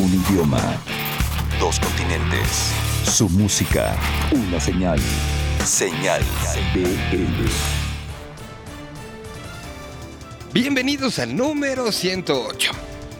Un idioma. Dos continentes. Su música. Una señal. Señal BL. Bienvenidos al número 108.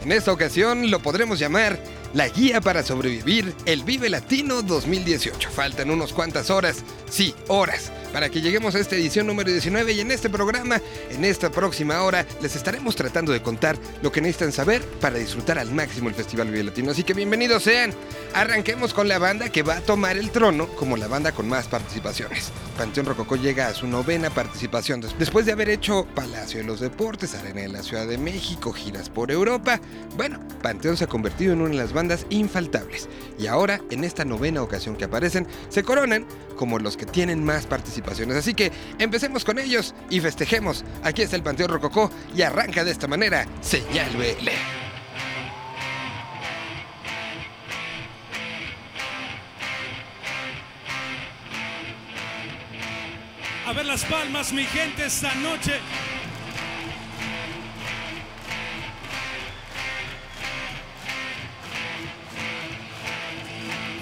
En esta ocasión lo podremos llamar la guía para sobrevivir el Vive Latino 2018. Faltan unos cuantas horas, sí, horas, para que lleguemos a esta edición número 19 y en este programa, en esta próxima hora, les estaremos tratando de contar lo que necesitan saber para disfrutar al máximo el Festival Vive Latino. Así que bienvenidos sean. Arranquemos con la banda que va a tomar el trono como la banda con más participaciones. Panteón Rococó llega a su novena participación después de haber hecho Palacio de los Deportes, Arena de la Ciudad de México, giras por Europa. Bueno, Panteón se ha convertido en una de las bandas infaltables y ahora, en esta novena ocasión que aparecen, se coronan como los que tienen más participaciones. Así que empecemos con ellos y festejemos. Aquí está el Panteón Rococó y arranca de esta manera Señal. A ver las palmas, mi gente, esta noche.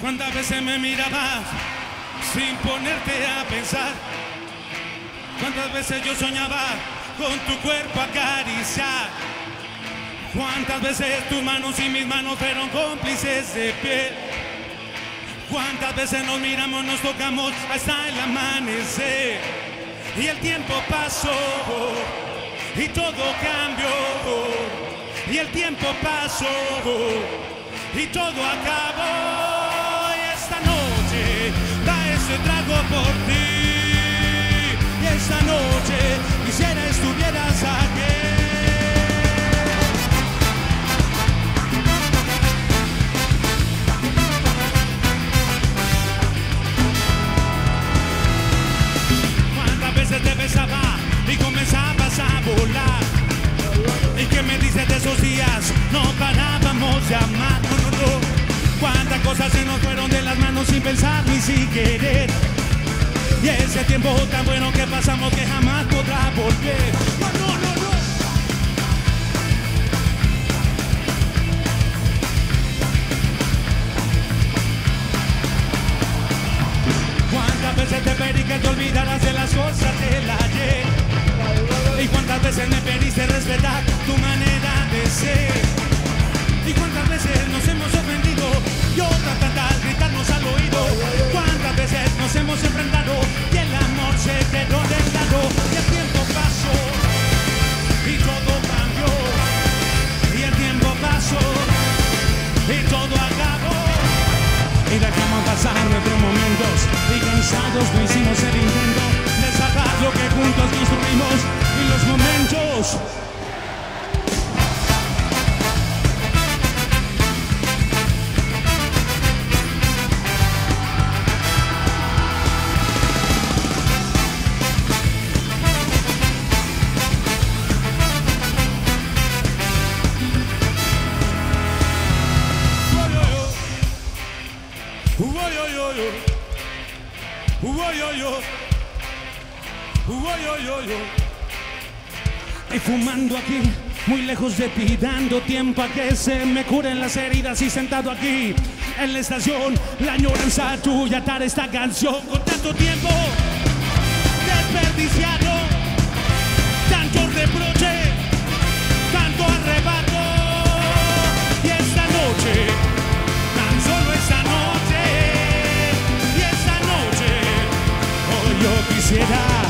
¿Cuántas veces me mirabas sin ponerte a pensar? ¿Cuántas veces yo soñaba con tu cuerpo acariciar? ¿Cuántas veces tus manos y mis manos fueron cómplices de piel? ¿Cuántas veces nos miramos, nos tocamos hasta el amanecer? Y el tiempo pasó y todo cambió. Y el tiempo pasó y todo acabó. Muy lejos de ti, dando tiempo a que se me curen las heridas y sentado aquí en la estación, la añoranza tuya atar esta canción con tanto tiempo desperdiciado, tanto reproche, tanto arrebato. Y esta noche, tan solo esta noche, y esta noche, hoy yo quisiera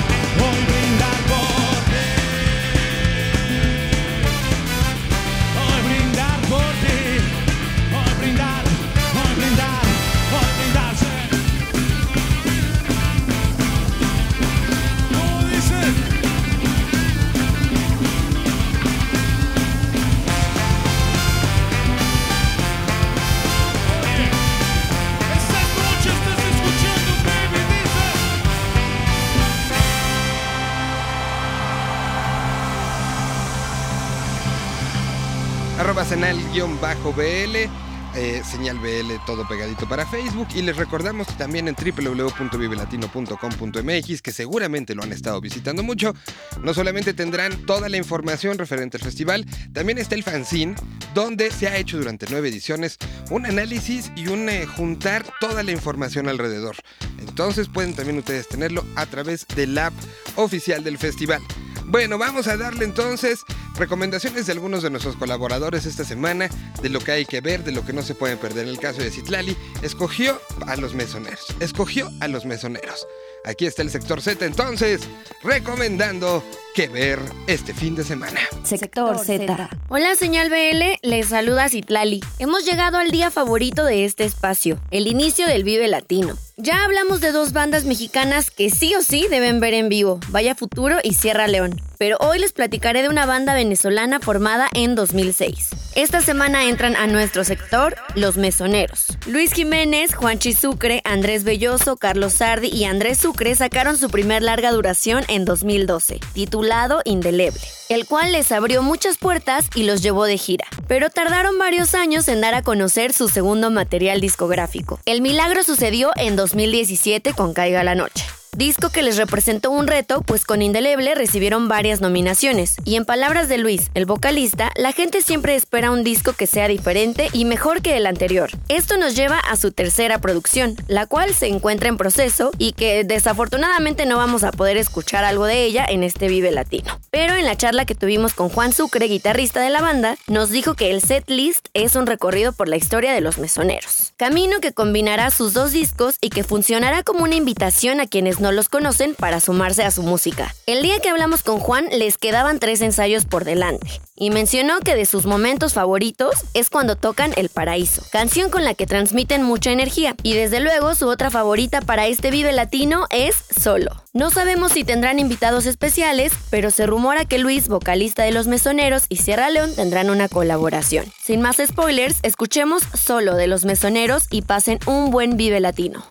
arroba senal-bl. eh, señal BL todo pegadito para Facebook y les recordamos también en www.vivelatino.com.mx que seguramente lo han estado visitando mucho. No solamente tendrán toda la información referente al festival, también está el fanzine donde se ha hecho durante nueve ediciones un análisis y un eh, juntar toda la información alrededor. Entonces pueden también ustedes tenerlo a través del app oficial del festival. Bueno, vamos a darle entonces recomendaciones de algunos de nuestros colaboradores esta semana, de lo que hay que ver, de lo que no se pueden perder. En el caso de Citlali, escogió a los mesoneros. Escogió a los mesoneros. Aquí está el sector Z entonces, recomendando que ver este fin de semana. Sector Z. Hola, señal BL, les saluda Citlali. Hemos llegado al día favorito de este espacio, el inicio del Vive Latino. Ya hablamos de dos bandas mexicanas que sí o sí deben ver en vivo, Vaya Futuro y Sierra León. Pero hoy les platicaré de una banda venezolana formada en 2006. Esta semana entran a nuestro sector Los Mesoneros. Luis Jiménez, Juan Sucre, Andrés Belloso, Carlos Sardi y Andrés Sucre sacaron su primer larga duración en 2012, titulado Indeleble, el cual les abrió muchas puertas y los llevó de gira. Pero tardaron varios años en dar a conocer su segundo material discográfico. El milagro sucedió en 2017 con Caiga la Noche disco que les representó un reto, pues con Indeleble recibieron varias nominaciones. Y en palabras de Luis, el vocalista, la gente siempre espera un disco que sea diferente y mejor que el anterior. Esto nos lleva a su tercera producción, la cual se encuentra en proceso y que desafortunadamente no vamos a poder escuchar algo de ella en este Vive Latino. Pero en la charla que tuvimos con Juan Sucre, guitarrista de la banda, nos dijo que el set list es un recorrido por la historia de los mesoneros. Camino que combinará sus dos discos y que funcionará como una invitación a quienes no los conocen para sumarse a su música. El día que hablamos con Juan les quedaban tres ensayos por delante y mencionó que de sus momentos favoritos es cuando tocan El Paraíso, canción con la que transmiten mucha energía y desde luego su otra favorita para este Vive Latino es Solo. No sabemos si tendrán invitados especiales, pero se rumora que Luis, vocalista de Los Mesoneros y Sierra León tendrán una colaboración. Sin más spoilers, escuchemos Solo de Los Mesoneros y pasen un buen Vive Latino.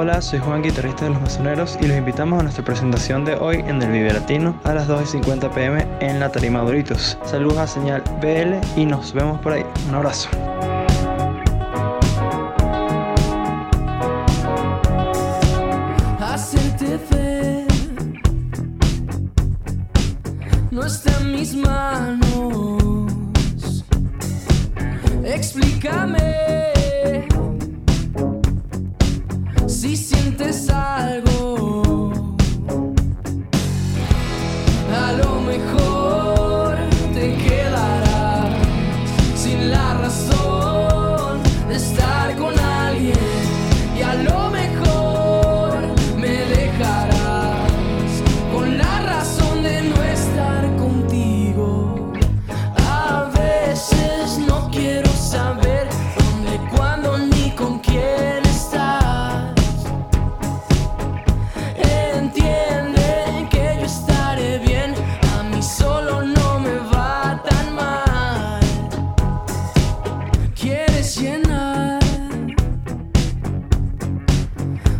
Hola, soy Juan, guitarrista de Los Mesoneros, y los invitamos a nuestra presentación de hoy en el Vive Latino a las 2.50 pm en la Tarima Doritos. Saludos a Señal BL y nos vemos por ahí. Un abrazo. no está en mis manos. Explícame.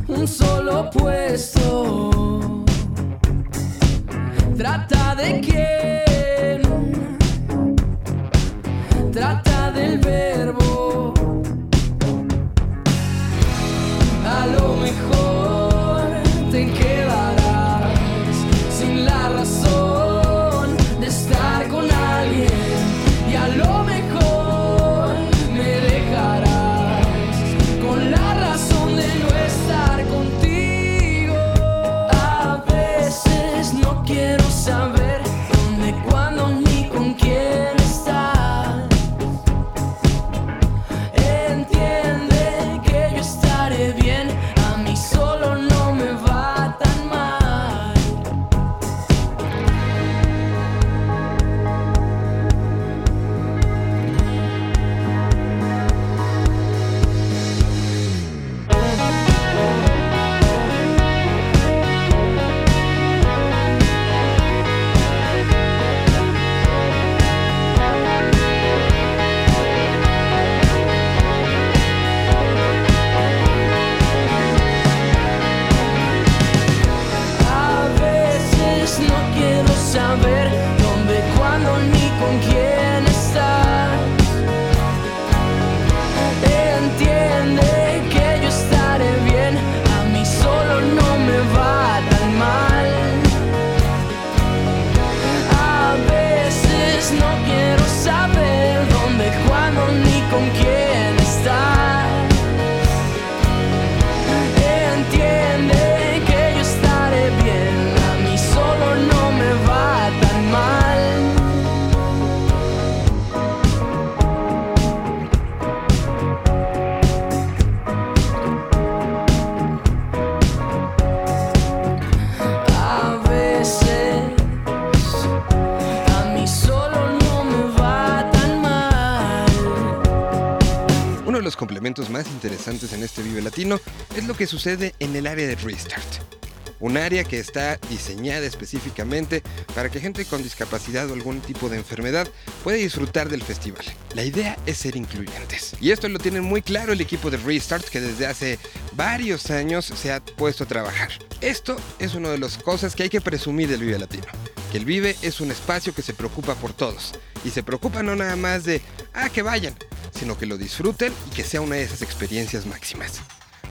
un solo puesto. Trata de quién, trata del verbo. Interesantes en este Vive Latino es lo que sucede en el área de Restart. Un área que está diseñada específicamente para que gente con discapacidad o algún tipo de enfermedad pueda disfrutar del festival. La idea es ser incluyentes. Y esto lo tiene muy claro el equipo de Restart que desde hace varios años se ha puesto a trabajar. Esto es una de las cosas que hay que presumir del Vive Latino. Que el Vive es un espacio que se preocupa por todos. Y se preocupa no nada más de, ah, que vayan, sino que lo disfruten y que sea una de esas experiencias máximas.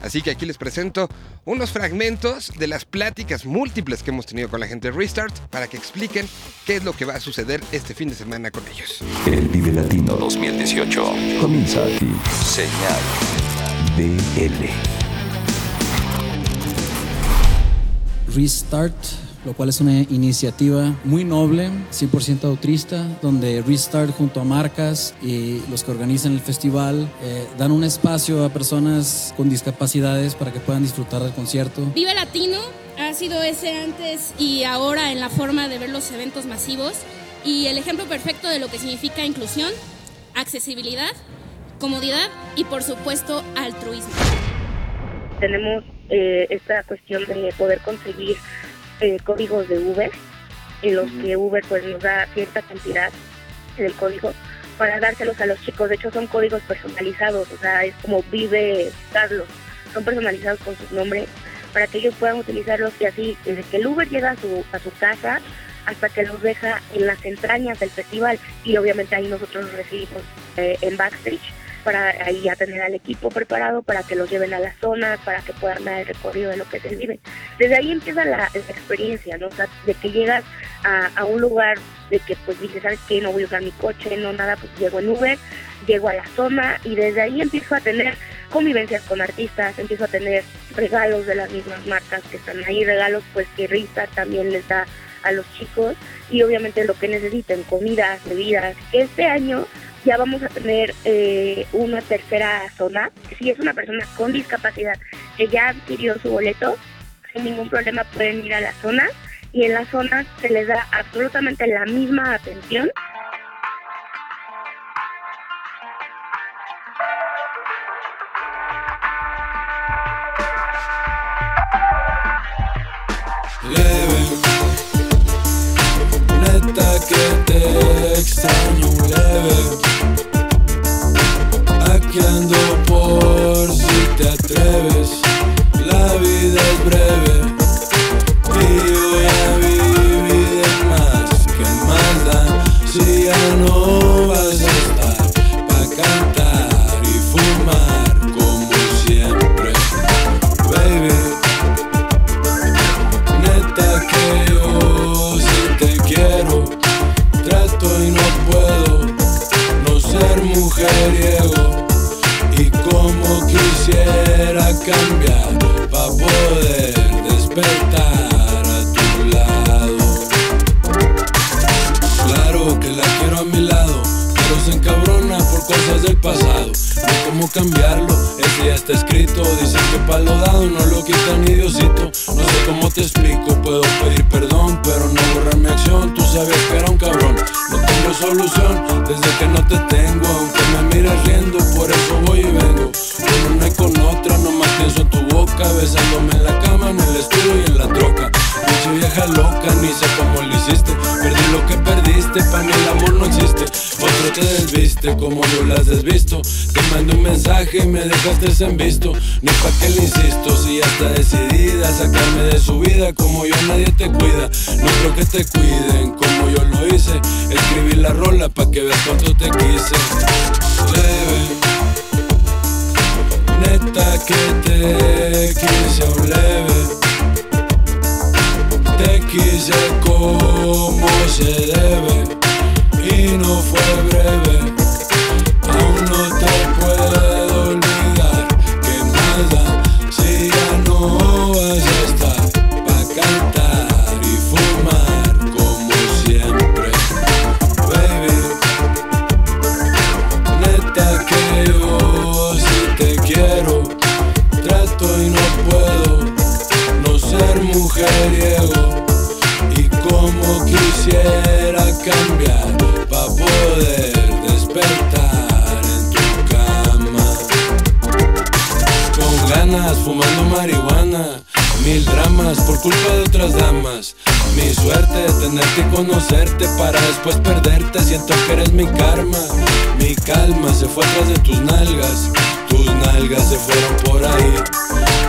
Así que aquí les presento unos fragmentos de las pláticas múltiples que hemos tenido con la gente de Restart para que expliquen qué es lo que va a suceder este fin de semana con ellos. El Vive Latino 2018 comienza aquí. Señal BL. Restart lo cual es una iniciativa muy noble, 100% autrista, donde Restart junto a marcas y los que organizan el festival eh, dan un espacio a personas con discapacidades para que puedan disfrutar del concierto. Vive Latino ha sido ese antes y ahora en la forma de ver los eventos masivos y el ejemplo perfecto de lo que significa inclusión, accesibilidad, comodidad y por supuesto altruismo. Tenemos eh, esta cuestión de poder conseguir eh, códigos de Uber, en los que Uber pues nos da cierta cantidad del código para dárselos a los chicos. De hecho son códigos personalizados, o sea, es como vive Carlos, son personalizados con sus nombres para que ellos puedan utilizarlos y así desde que el Uber llega a su, a su casa hasta que los deja en las entrañas del festival. Y obviamente ahí nosotros los recibimos eh, en backstage para ahí ya tener al equipo preparado para que los lleven a las zonas, para que puedan dar el recorrido de lo que se vive. Desde ahí empieza la, experiencia, ¿no? O sea, de que llegas a, un lugar de que pues dices, ¿sabes qué? No voy a usar mi coche, no nada, pues llego en Uber, llego a la zona y desde ahí empiezo a tener convivencias con artistas, empiezo a tener regalos de las mismas marcas que están ahí, regalos pues que Rita también les da a los chicos y obviamente lo que necesiten, comidas, bebidas. Este año ya vamos a tener eh, una tercera zona. Si es una persona con discapacidad que ya adquirió su boleto, sin ningún problema pueden ir a la zona y en la zona se les da absolutamente la misma atención. neta que te extraño para poder despertar a tu lado. Claro que la quiero a mi lado, pero se encabrona por cosas del pasado. No cómo cambiarlo, ese ya está escrito. Dicen que para lo dado no lo quitan ni Diosito. No sé cómo te explico, puedo pedir perdón, pero no borrar mi acción. Tú sabías que era un cabrón, no tengo solución desde que no te tengo, aunque me mires riendo, por eso voy besándome en la cama, en el estudio y en la troca. Pinche vieja loca, ni sé cómo lo hiciste. Perdí lo que perdiste, pa' mí el amor no existe. Otro te desviste, como yo las desvisto. Te mando un mensaje y me dejaste en visto. No pa' que le insisto, si ya está decidida a sacarme de su vida, como yo nadie te cuida. No creo que te cuiden, como yo lo hice. Escribí la rola pa' que veas cuánto te quise. Te quise un leve. Te quise como se debe y no fue breve Mi suerte tenerte y conocerte para después perderte. Siento que eres mi karma. Mi calma se fue atrás de tus nalgas. Tus nalgas se fueron por ahí.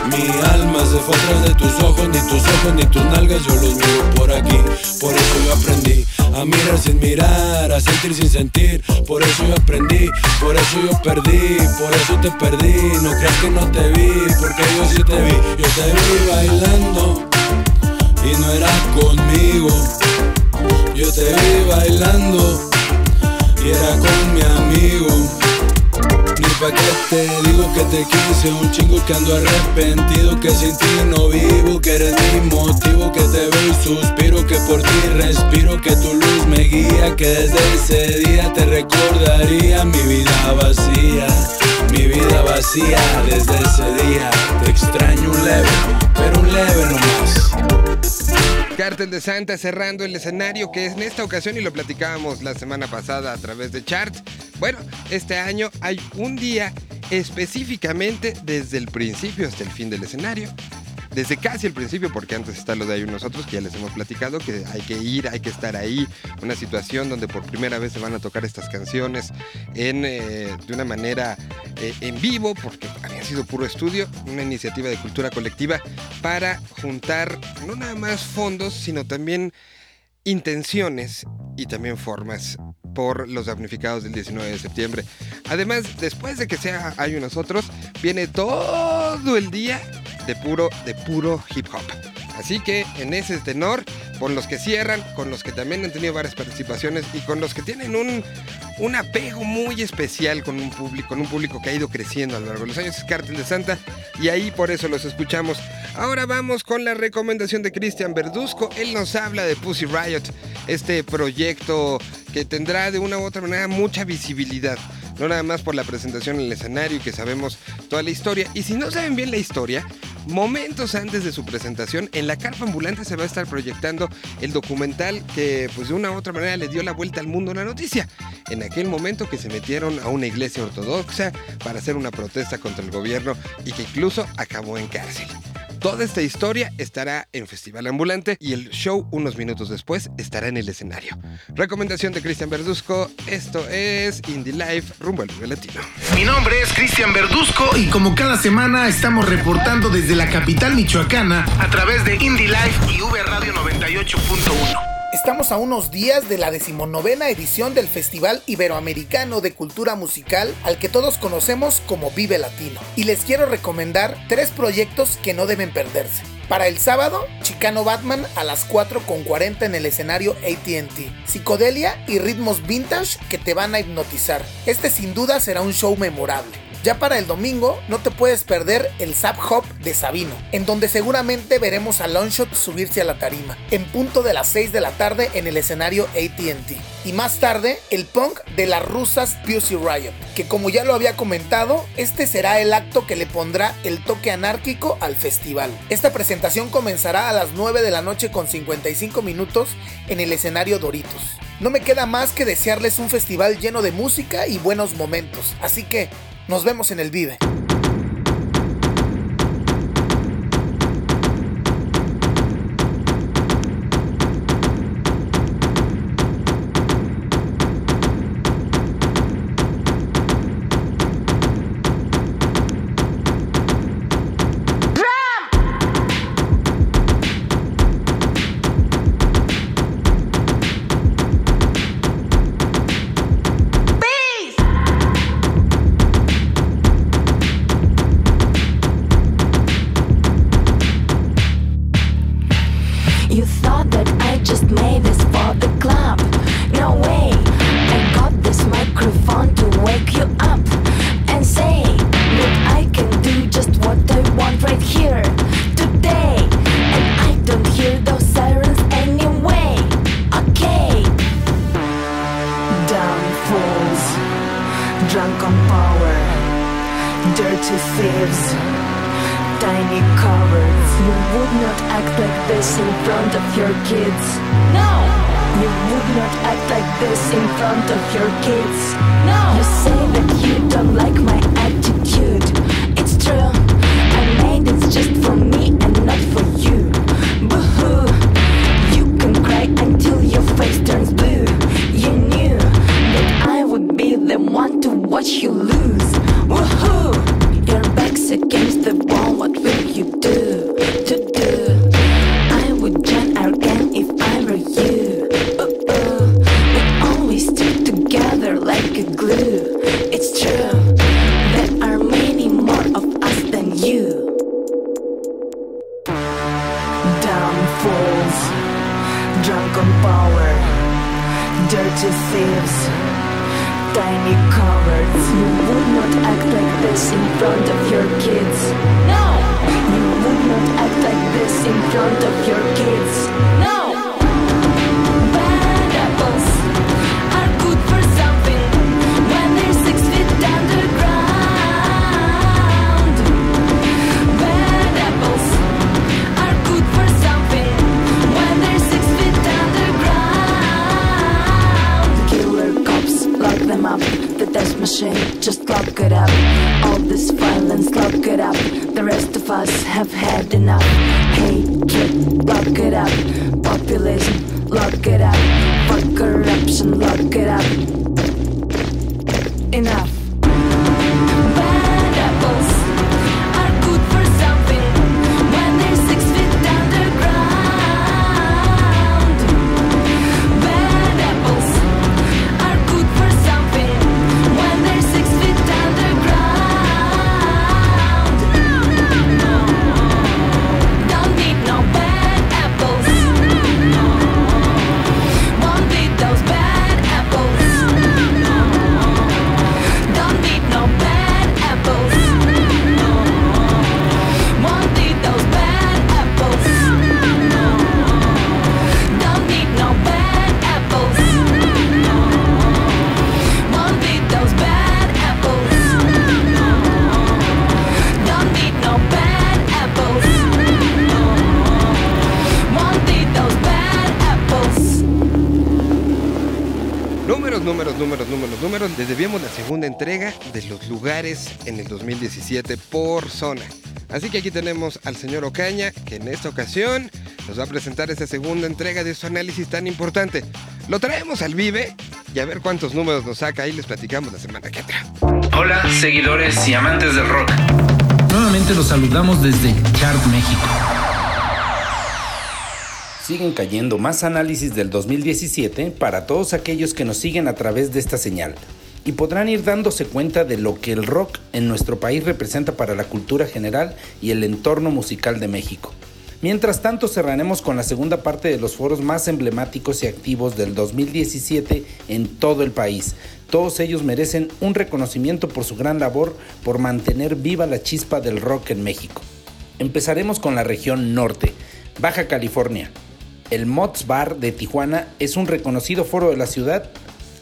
Mi alma se fue atrás de tus ojos, ni tus ojos ni tus nalgas, yo los miro por aquí. Por eso yo aprendí a mirar sin mirar, a sentir sin sentir. Por eso yo aprendí, por eso yo perdí, por eso te perdí. No creas que no te vi, porque yo sí te vi. Yo te vi bailando y no era conmigo. Yo te vi bailando y era con mi amigo. Ni pa' que te digo que te quise un chingo que ando arrepentido Que sin ti no vivo, que eres mi motivo Que te veo y suspiro, que por ti respiro Que tu luz me guía, que desde ese día te recordaría Mi vida vacía, mi vida vacía Desde ese día te extraño Cártel de Santa cerrando el escenario que es en esta ocasión y lo platicábamos la semana pasada a través de charts. Bueno, este año hay un día específicamente desde el principio hasta el fin del escenario. Desde casi el principio, porque antes está lo de ahí nosotros, que ya les hemos platicado, que hay que ir, hay que estar ahí. Una situación donde por primera vez se van a tocar estas canciones en, eh, de una manera eh, en vivo, porque había sido puro estudio, una iniciativa de cultura colectiva para juntar no nada más fondos, sino también intenciones y también formas por los damnificados del 19 de septiembre. Además, después de que sea Hay nosotros, viene todo el día de puro, de puro hip hop. Así que en ese tenor, con los que cierran, con los que también han tenido varias participaciones y con los que tienen un, un apego muy especial con un público, con un público que ha ido creciendo a lo largo de los años, es Cártel de Santa, y ahí por eso los escuchamos. Ahora vamos con la recomendación de Cristian Verduzco. Él nos habla de Pussy Riot, este proyecto que tendrá de una u otra manera mucha visibilidad. No nada más por la presentación en el escenario y que sabemos toda la historia. Y si no saben bien la historia, momentos antes de su presentación, en la carpa ambulante se va a estar proyectando el documental que pues de una u otra manera le dio la vuelta al mundo la noticia. En aquel momento que se metieron a una iglesia ortodoxa para hacer una protesta contra el gobierno y que incluso acabó en cárcel. Toda esta historia estará en Festival Ambulante y el show unos minutos después estará en el escenario. Recomendación de Cristian Verduzco, esto es Indie Life rumbo al Vive Latino. Mi nombre es Cristian Verduzco y como cada semana estamos reportando desde la capital michoacana a través de Indie Life y V Radio 98.1. Estamos a unos días de la decimonovena edición del Festival Iberoamericano de Cultura Musical al que todos conocemos como Vive Latino. Y les quiero recomendar tres proyectos que no deben perderse. Para el sábado, Chicano Batman a las 4.40 en el escenario ATT. Psicodelia y ritmos vintage que te van a hipnotizar. Este sin duda será un show memorable. Ya para el domingo no te puedes perder el Zap Hop de Sabino, en donde seguramente veremos a Longshot subirse a la tarima, en punto de las 6 de la tarde en el escenario ATT. Y más tarde, el punk de las rusas Pussy Riot, que como ya lo había comentado, este será el acto que le pondrá el toque anárquico al festival. Esta presentación comenzará a las 9 de la noche con 55 minutos en el escenario Doritos. No me queda más que desearles un festival lleno de música y buenos momentos, así que nos vemos en el Vive. dirty thieves, tiny cowards. You would not act like this in front of your kids. No! You would not act like this in front of your kids. No! You say that you don't like my attitude. It's true. I made this just for me and not for you. Boo hoo! You can cry until your face turns blue. You knew that I would be the one to watch you lose. Against the wall. What will you do? To do? I would join our gang if I were you. Uh uh. We always stick together like a glue. It's true. There are many more of us than you. Downfalls, drunk on power, dirty thieves, tiny cowards. You would not act like this in front of your kids. No! You would not act like this in front of your kids. No! The death machine, just lock it up. All this violence, lock it up. The rest of us have had enough. Hatred, lock it up. Populism, lock it up. For corruption, lock it up. 2017 por zona. Así que aquí tenemos al señor Ocaña, que en esta ocasión nos va a presentar esta segunda entrega de su análisis tan importante. Lo traemos al Vive y a ver cuántos números nos saca. Ahí les platicamos la semana que entra. Hola, seguidores y amantes del rock. Nuevamente los saludamos desde Chart México. Siguen cayendo más análisis del 2017 para todos aquellos que nos siguen a través de esta señal y podrán ir dándose cuenta de lo que el rock en nuestro país representa para la cultura general y el entorno musical de México. Mientras tanto cerraremos con la segunda parte de los foros más emblemáticos y activos del 2017 en todo el país. Todos ellos merecen un reconocimiento por su gran labor por mantener viva la chispa del rock en México. Empezaremos con la región norte, Baja California. El Mott's Bar de Tijuana es un reconocido foro de la ciudad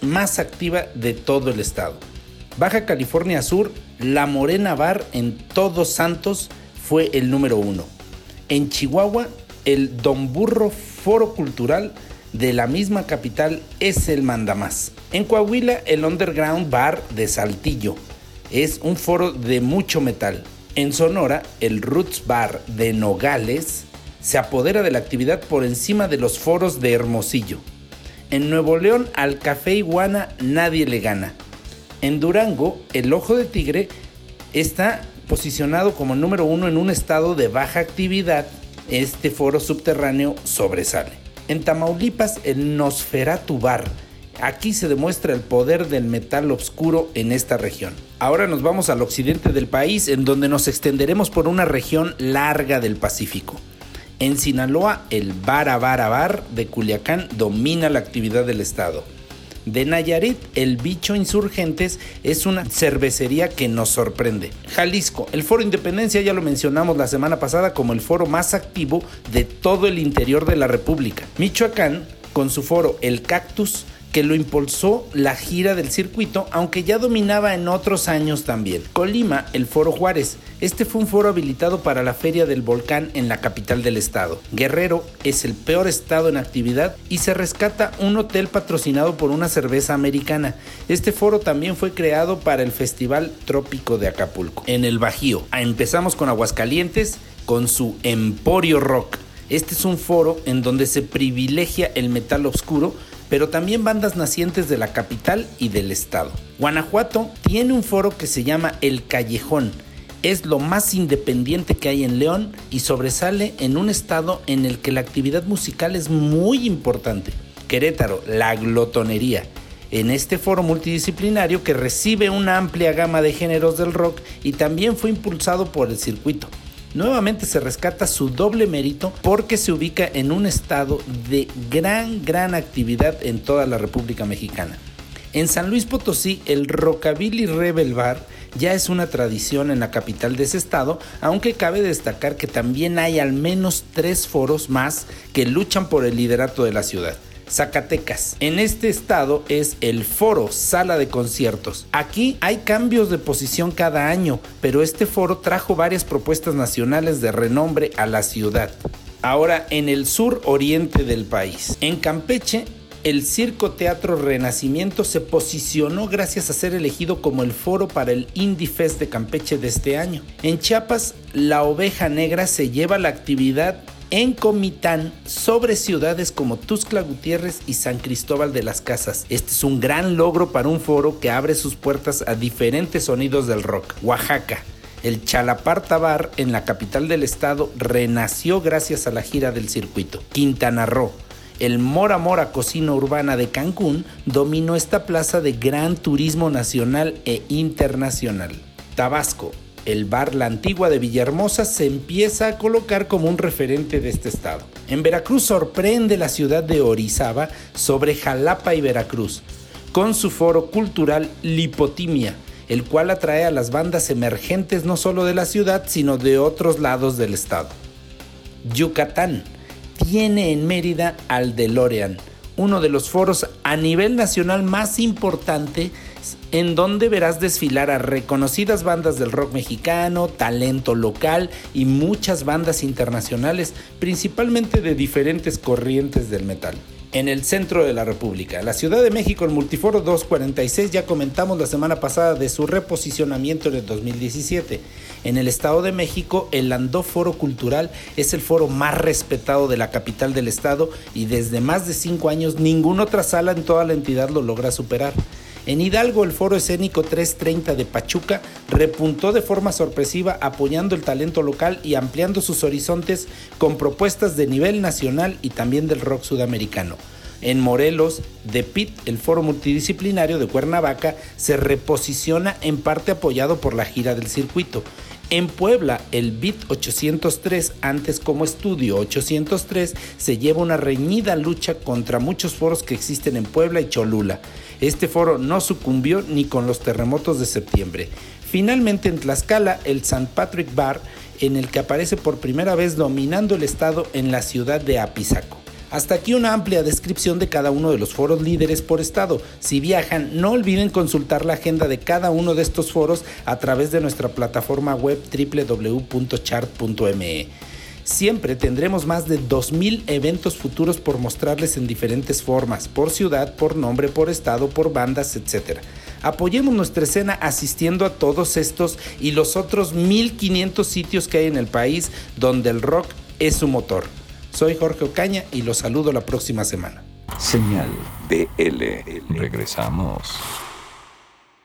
más activa de todo el estado. Baja California Sur, La Morena Bar en Todos Santos fue el número uno. En Chihuahua, el Don Burro Foro Cultural de la misma capital es el mandamás. En Coahuila, el Underground Bar de Saltillo es un foro de mucho metal. En Sonora, el Roots Bar de Nogales se apodera de la actividad por encima de los foros de Hermosillo. En Nuevo León, al Café Iguana nadie le gana. En Durango, el Ojo de Tigre está posicionado como número uno en un estado de baja actividad. Este foro subterráneo sobresale. En Tamaulipas, el Nosferatu Bar. Aquí se demuestra el poder del metal oscuro en esta región. Ahora nos vamos al occidente del país, en donde nos extenderemos por una región larga del Pacífico. En Sinaloa, el Bara Bara Bar de Culiacán domina la actividad del estado. De Nayarit, el Bicho Insurgentes es una cervecería que nos sorprende. Jalisco, el Foro Independencia ya lo mencionamos la semana pasada como el foro más activo de todo el interior de la República. Michoacán, con su foro El Cactus, que lo impulsó la gira del circuito, aunque ya dominaba en otros años también. Colima, el Foro Juárez. Este fue un foro habilitado para la Feria del Volcán en la capital del estado. Guerrero es el peor estado en actividad y se rescata un hotel patrocinado por una cerveza americana. Este foro también fue creado para el Festival Trópico de Acapulco. En el Bajío, empezamos con Aguascalientes con su Emporio Rock. Este es un foro en donde se privilegia el metal oscuro pero también bandas nacientes de la capital y del estado. Guanajuato tiene un foro que se llama El Callejón. Es lo más independiente que hay en León y sobresale en un estado en el que la actividad musical es muy importante. Querétaro, la glotonería. En este foro multidisciplinario que recibe una amplia gama de géneros del rock y también fue impulsado por el circuito nuevamente se rescata su doble mérito porque se ubica en un estado de gran, gran actividad en toda la República Mexicana. En San Luis Potosí, el Rockabilly Rebel Bar ya es una tradición en la capital de ese estado, aunque cabe destacar que también hay al menos tres foros más que luchan por el liderato de la ciudad. Zacatecas. En este estado es el foro sala de conciertos. Aquí hay cambios de posición cada año, pero este foro trajo varias propuestas nacionales de renombre a la ciudad. Ahora en el sur oriente del país. En Campeche el Circo Teatro Renacimiento se posicionó gracias a ser elegido como el foro para el Indie Fest de Campeche de este año. En Chiapas, la oveja negra se lleva la actividad en Comitán sobre ciudades como Tuxtla Gutiérrez y San Cristóbal de las Casas. Este es un gran logro para un foro que abre sus puertas a diferentes sonidos del rock. Oaxaca. El Chalaparta Bar en la capital del estado renació gracias a la gira del circuito. Quintana Roo. El Mora Mora Cocina Urbana de Cancún dominó esta plaza de gran turismo nacional e internacional. Tabasco, el bar La Antigua de Villahermosa se empieza a colocar como un referente de este estado. En Veracruz sorprende la ciudad de Orizaba sobre Jalapa y Veracruz, con su foro cultural Lipotimia, el cual atrae a las bandas emergentes no solo de la ciudad, sino de otros lados del estado. Yucatán tiene en Mérida al DeLorean, uno de los foros a nivel nacional más importante en donde verás desfilar a reconocidas bandas del rock mexicano, talento local y muchas bandas internacionales, principalmente de diferentes corrientes del metal. En el centro de la República, la Ciudad de México, el Multiforo 246, ya comentamos la semana pasada de su reposicionamiento en el 2017. En el Estado de México, el Andó Foro Cultural es el foro más respetado de la capital del estado y desde más de cinco años ninguna otra sala en toda la entidad lo logra superar. En Hidalgo, el Foro Escénico 330 de Pachuca repuntó de forma sorpresiva apoyando el talento local y ampliando sus horizontes con propuestas de nivel nacional y también del rock sudamericano. En Morelos, The Pit, el foro multidisciplinario de Cuernavaca, se reposiciona en parte apoyado por la gira del circuito. En Puebla, el BIT 803, antes como Estudio 803, se lleva una reñida lucha contra muchos foros que existen en Puebla y Cholula. Este foro no sucumbió ni con los terremotos de septiembre. Finalmente en Tlaxcala, el St. Patrick Bar, en el que aparece por primera vez dominando el estado en la ciudad de Apizaco. Hasta aquí una amplia descripción de cada uno de los foros líderes por estado. Si viajan, no olviden consultar la agenda de cada uno de estos foros a través de nuestra plataforma web www.chart.me. Siempre tendremos más de 2.000 eventos futuros por mostrarles en diferentes formas, por ciudad, por nombre, por estado, por bandas, etc. Apoyemos nuestra escena asistiendo a todos estos y los otros 1.500 sitios que hay en el país donde el rock es su motor. Soy Jorge Ocaña y los saludo la próxima semana. Señal BL. Regresamos.